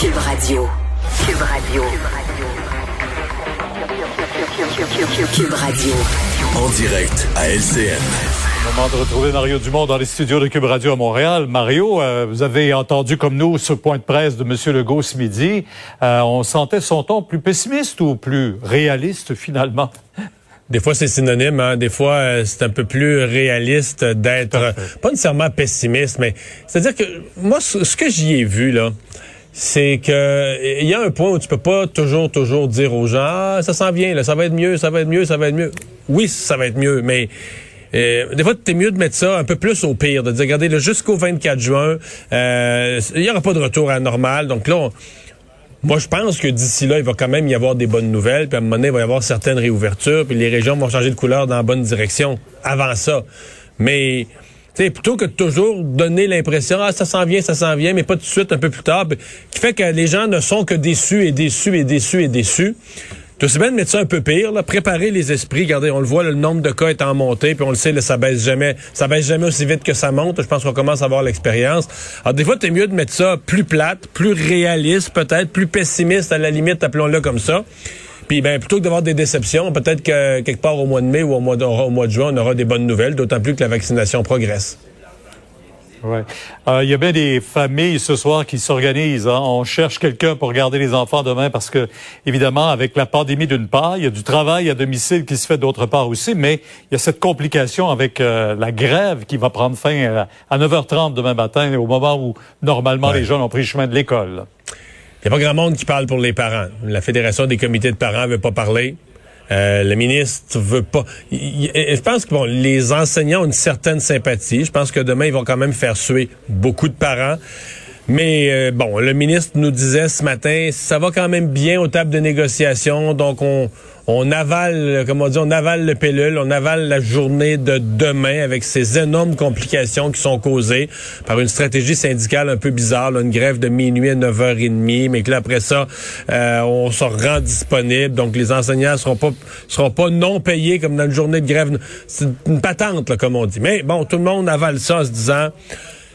Cube Radio. Cube Radio. Cube Radio. En direct à LCN. Moment de retrouver Mario Dumont dans les studios de Cube Radio à Montréal. Mario, euh, vous avez entendu comme nous ce point de presse de M. Legault ce midi. Euh, on sentait son ton plus pessimiste ou plus réaliste finalement? Des fois, c'est synonyme. Hein? Des fois, euh, c'est un peu plus réaliste d'être euh, pas nécessairement pessimiste, mais c'est-à-dire que moi, ce ce que j'y ai vu là, c'est que il y a un point où tu peux pas toujours, toujours dire aux gens, ah, ça s'en vient, là, ça va être mieux, ça va être mieux, ça va être mieux. Oui, ça va être mieux, mais euh, des fois, c'est mieux de mettre ça un peu plus au pire, de dire, regardez, là, jusqu'au 24 juin, euh, il y aura pas de retour à la normale. Donc là, moi, je pense que d'ici là, il va quand même y avoir des bonnes nouvelles. Puis à un moment donné, il va y avoir certaines réouvertures. Puis les régions vont changer de couleur dans la bonne direction avant ça. Mais, sais, plutôt que toujours donner l'impression, ah, ça s'en vient, ça s'en vient, mais pas tout de suite, un peu plus tard, puis qui fait que les gens ne sont que déçus et déçus et déçus et déçus. C'est aussi bien de mettre ça un peu pire, préparer les esprits. Regardez, on le voit, le nombre de cas est en montée, puis on le sait, là, ça baisse jamais, ça baisse jamais aussi vite que ça monte. Je pense qu'on commence à avoir l'expérience. Alors des fois, c'est mieux de mettre ça plus plate, plus réaliste, peut-être, plus pessimiste à la limite, appelons-le comme ça. Puis ben plutôt que d'avoir des déceptions, peut-être que quelque part au mois de mai ou au mois de, au mois de juin, on aura des bonnes nouvelles, d'autant plus que la vaccination progresse. Ouais. Euh, Il y a bien des familles ce soir qui s'organisent. hein. On cherche quelqu'un pour garder les enfants demain parce que, évidemment, avec la pandémie d'une part, il y a du travail à domicile qui se fait d'autre part aussi, mais il y a cette complication avec euh, la grève qui va prendre fin à, à 9h30 demain matin, au moment où normalement Ouais. les jeunes ont pris le chemin de l'école. N'y a pas grand monde qui parle pour les parents. La Fédération des comités de parents veut pas parler. Euh, le ministre veut pas. je pense que bon, les enseignants ont une certaine sympathie. Je pense que demain, ils vont quand même faire suer beaucoup de parents. Mais euh, bon, le ministre nous disait ce matin, ça va quand même bien aux tables de négociation, donc on, on avale, comme on dit, on avale le pilule, on avale la journée de demain avec ces énormes complications qui sont causées par une stratégie syndicale un peu bizarre, là, une grève de minuit à 9h30, mais que là, après ça, euh, on se rend disponible, donc les enseignants seront pas seront pas non payés comme dans une journée de grève. C'est une patente, là, comme on dit. Mais bon, tout le monde avale ça en se disant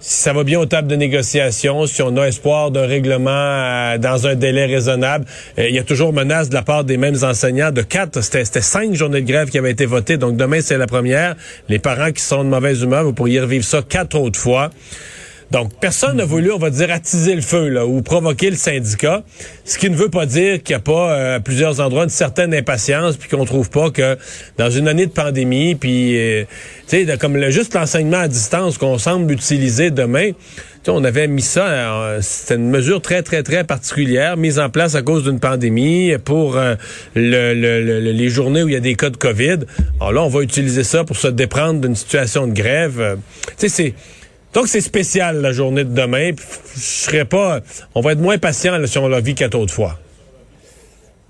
si ça va bien aux tables de négociation, si on a espoir d'un règlement euh, dans un délai raisonnable, euh, il y a toujours menace de la part des mêmes enseignants de quatre. C'était c'était cinq journées de grève qui avaient été votées. Donc demain, c'est la première. Les parents qui sont de mauvaise humeur, vous pourriez revivre ça quatre autres fois. Donc, personne n'a voulu, on va dire, attiser le feu là, ou provoquer le syndicat, ce qui ne veut pas dire qu'il n'y a pas euh, à plusieurs endroits une certaine impatience, puis qu'on trouve pas que dans une année de pandémie, puis euh, tu sais, comme le, juste l'enseignement à distance qu'on semble utiliser demain, tu sais, on avait mis ça, euh, c'était une mesure très, très, très particulière, mise en place à cause d'une pandémie pour euh, le- le- le- les journées où il y a des cas de COVID. Alors là, on va utiliser ça pour se déprendre d'une situation de grève. Euh, tu sais, c'est... Donc, c'est spécial la journée de demain. Puis, Je serais pas. On va être moins patient là, si on la vit autres fois.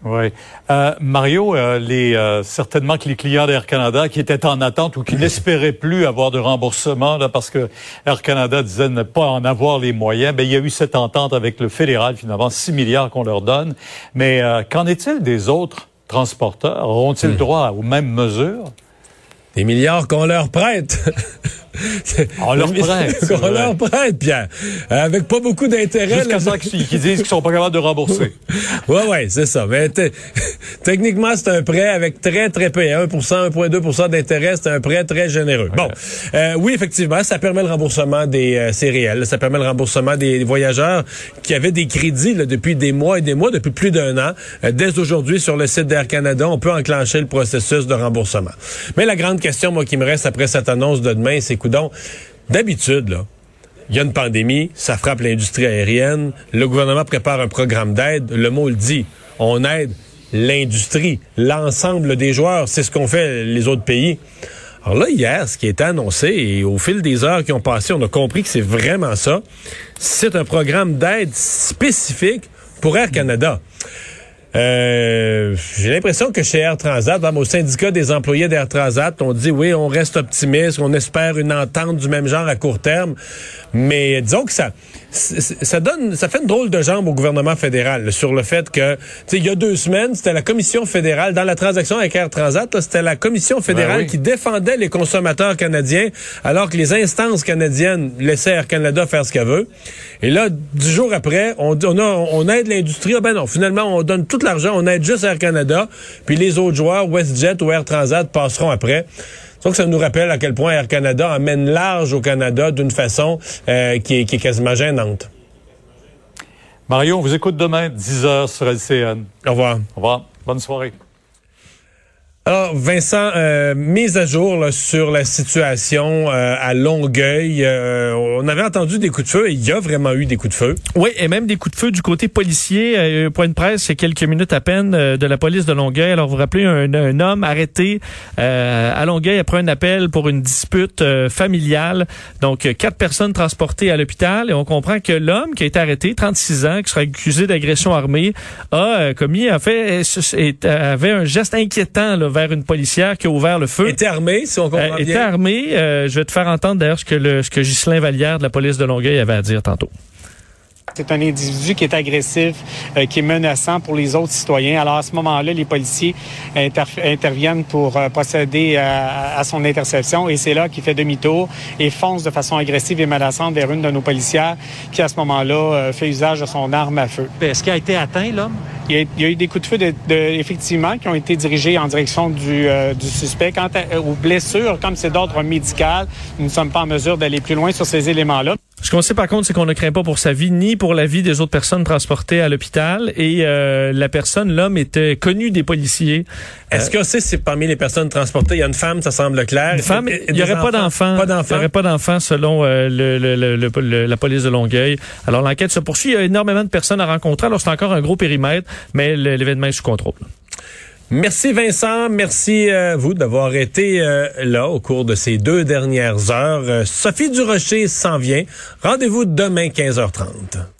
Oui. Euh, Mario, euh, les, euh, certainement que les clients d'Air Canada qui étaient en attente ou qui n'espéraient plus avoir de remboursement là, parce que Air Canada disait ne pas en avoir les moyens, ben, il y a eu cette entente avec le fédéral, finalement, 6 milliards qu'on leur donne. Mais euh, qu'en est-il des autres transporteurs? Auront-ils droit aux mêmes mesures? Des milliards qu'on leur prête. On leur prête, qu'on leur prête, Pierre. Avec pas beaucoup d'intérêt. Jusqu'à ça qu'ils disent qu'ils sont pas capables de rembourser. Ouais, ouais, c'est ça. Mais te- techniquement, c'est un prêt avec très, très peu. 1% 1,2% d'intérêt, c'est un prêt très généreux. Bon, euh, oui, effectivement, ça permet le remboursement des euh, c'est réel. Ça permet le remboursement des voyageurs qui avaient des crédits là, depuis des mois et des mois, depuis plus d'un an. Euh, dès aujourd'hui, sur le site d'Air Canada, on peut enclencher le processus de remboursement. Mais la grande question, moi, qui me reste après cette annonce de demain, c'est coudon. D'habitude, là, il y a une pandémie, ça frappe l'industrie aérienne. Le gouvernement prépare un programme d'aide. Le mot le dit. On aide l'industrie, l'ensemble des joueurs. C'est ce qu'ont fait les autres pays. Alors là, hier, ce qui est annoncé, et au fil des heures qui ont passé, on a compris que c'est vraiment ça, c'est un programme d'aide spécifique pour Air Canada. Euh, j'ai l'impression que chez Air Transat, dans au syndicat des employés d'Air Transat, on dit oui, on reste optimiste, on espère une entente du même genre à court terme, mais disons que ça, ça donne, ça fait une drôle de jambe au gouvernement fédéral sur le fait que, tu sais, il y a deux semaines, c'était la commission fédérale dans la transaction avec Air Transat, c'était la commission fédérale Ben qui défendait les consommateurs canadiens, alors que les instances canadiennes laissaient Air Canada faire ce qu'elle veut. Et là, dix jours après, on, on, a, on aide l'industrie. Ah ben non, finalement, on donne tout l'argent, on aide juste Air Canada, puis les autres joueurs, WestJet ou Air Transat, passeront après. Donc, ça nous rappelle à quel point Air Canada amène large au Canada d'une façon euh, qui, est, qui est quasiment gênante. Mario, on vous écoute demain, 10h sur LCN. Au revoir. Au revoir. Bonne soirée. Alors, Vincent, euh, mise à jour sur la situation euh, à Longueuil. Euh, on avait entendu des coups de feu et il y a vraiment eu des coups de feu. Oui, et même des coups de feu du côté policier. Euh, point de presse, il y a quelques minutes à peine de la police de Longueuil. Alors, vous vous rappelez, un, un homme arrêté à Longueuil après un appel pour une dispute familiale. Donc, quatre personnes transportées à l'hôpital. Et on comprend que l'homme qui a été arrêté, 36 ans, qui sera accusé d'agression armée, a commis, a fait, avait un geste inquiétant là, vers une policière qui a ouvert le feu. Était armé, si on comprend Euh, bien. était armé. Euh, je vais te faire entendre d'ailleurs ce que le, ce que Ghislain Vallière de la police de Longueuil avait à dire tantôt. C'est un individu qui est agressif, euh, qui est menaçant pour les autres citoyens. Alors à ce moment-là, les policiers inter- interviennent pour euh, procéder à, à son interception et c'est là qu'il fait demi-tour et fonce de façon agressive et menaçante vers une de nos policières qui à ce moment-là euh, fait usage de son arme à feu. Est-ce qu'il a été atteint, l'homme? Il y, a, il y a eu des coups de feu de, de- effectivement qui ont été dirigés en direction du, euh, du suspect. Quant à- aux blessures, comme c'est d'ordre médical, nous ne sommes pas en mesure d'aller plus loin sur ces éléments-là. Ce qu'on sait par contre, c'est qu'on ne craint pas pour sa vie ni pour la vie des autres personnes transportées à l'hôpital. Et euh, la personne, l'homme, était connu des policiers. Est-ce que c'est c'est parmi les personnes transportées, il y a une femme, ça semble clair. Une femme, il n'y aurait pas d'enfant. Pas Il n'y d'enfants. aurait pas d'enfant selon euh, le, le- le- la police de Longueuil. Alors l'enquête se poursuit. Il y a énormément de personnes à rencontrer. Alors c'est encore un gros périmètre, mais l'événement est sous contrôle. Merci Vincent, merci euh, vous d'avoir été euh, là au cours de ces deux dernières heures. Euh, Sophie Durocher s'en vient. Rendez-vous demain 15h30.